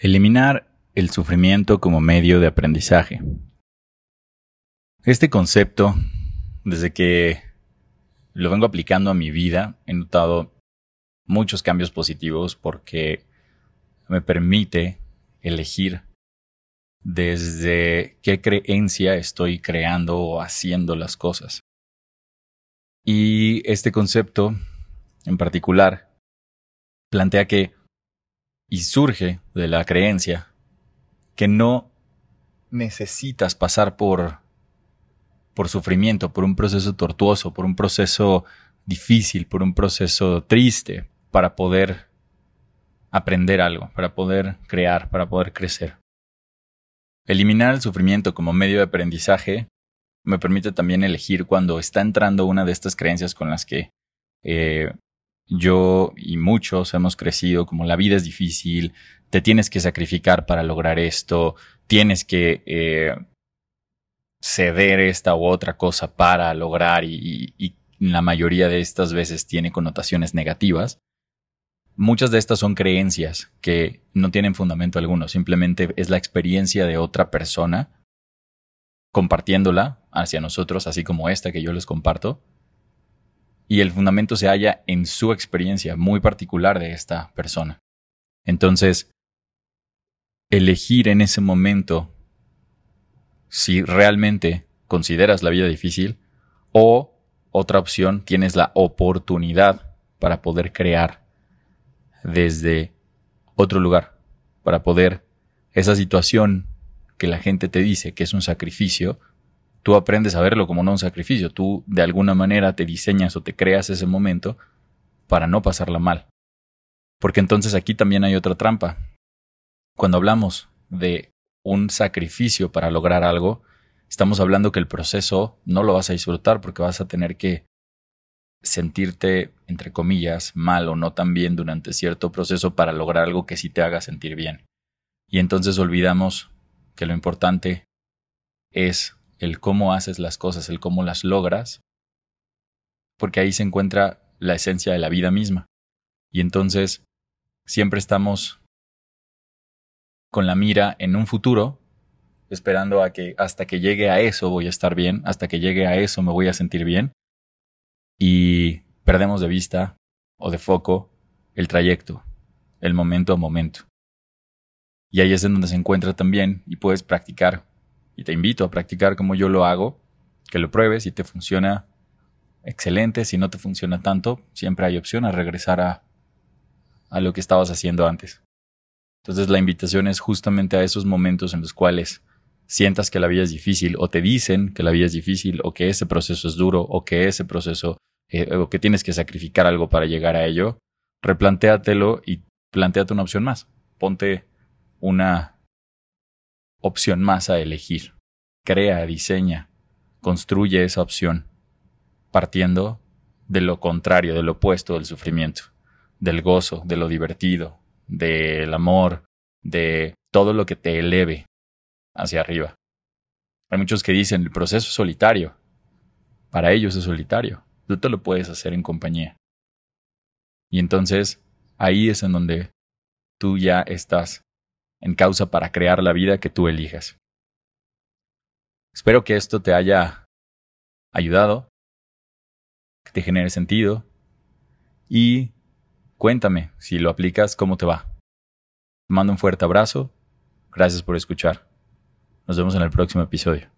Eliminar el sufrimiento como medio de aprendizaje. Este concepto, desde que lo vengo aplicando a mi vida, he notado muchos cambios positivos porque me permite elegir desde qué creencia estoy creando o haciendo las cosas. Y este concepto en particular plantea que y surge de la creencia que no necesitas pasar por por sufrimiento, por un proceso tortuoso, por un proceso difícil, por un proceso triste para poder aprender algo, para poder crear, para poder crecer. Eliminar el sufrimiento como medio de aprendizaje me permite también elegir cuando está entrando una de estas creencias con las que eh, yo y muchos hemos crecido como la vida es difícil, te tienes que sacrificar para lograr esto, tienes que eh, ceder esta u otra cosa para lograr y, y, la mayoría de estas veces tiene connotaciones negativas. Muchas de estas son creencias que no tienen fundamento alguno, simplemente es la experiencia de otra persona compartiéndola hacia nosotros, así como esta que yo les comparto, y el fundamento se halla en su experiencia muy particular de esta persona. Entonces, elegir en ese momento si realmente consideras la vida difícil o otra opción, tienes la oportunidad para poder crear desde otro lugar, para poder esa situación que la gente te dice que es un sacrificio, tú aprendes a verlo como no un sacrificio, tú de alguna manera te diseñas o te creas ese momento para no pasarla mal. Porque entonces aquí también hay otra trampa. Cuando hablamos de un sacrificio para lograr algo, estamos hablando que el proceso no lo vas a disfrutar porque vas a tener que sentirte, entre comillas, mal o no tan bien durante cierto proceso para lograr algo que sí te haga sentir bien. Y entonces olvidamos que lo importante es el cómo haces las cosas, el cómo las logras, porque ahí se encuentra la esencia de la vida misma. Y entonces siempre estamos con la mira en un futuro, esperando a que hasta que llegue a eso voy a estar bien, hasta que llegue a eso me voy a sentir bien, y perdemos de vista o de foco el trayecto, el momento a momento. Y ahí es en donde se encuentra también y puedes practicar y te invito a practicar como yo lo hago, que lo pruebes, si te funciona, excelente, si no te funciona tanto, siempre hay opción a regresar a, a lo que estabas haciendo antes. Entonces la invitación es justamente a esos momentos en los cuales sientas que la vida es difícil o te dicen que la vida es difícil o que ese proceso es duro o que ese proceso eh, o que tienes que sacrificar algo para llegar a ello, replantéatelo y planteate una opción más. Ponte una opción más a elegir. Crea, diseña, construye esa opción, partiendo de lo contrario, del opuesto del sufrimiento, del gozo, de lo divertido, del amor, de todo lo que te eleve hacia arriba. Hay muchos que dicen el proceso es solitario. Para ellos es solitario. Tú te lo puedes hacer en compañía. Y entonces ahí es en donde tú ya estás en causa para crear la vida que tú elijas. Espero que esto te haya ayudado, que te genere sentido y cuéntame si lo aplicas, cómo te va. Te mando un fuerte abrazo, gracias por escuchar. Nos vemos en el próximo episodio.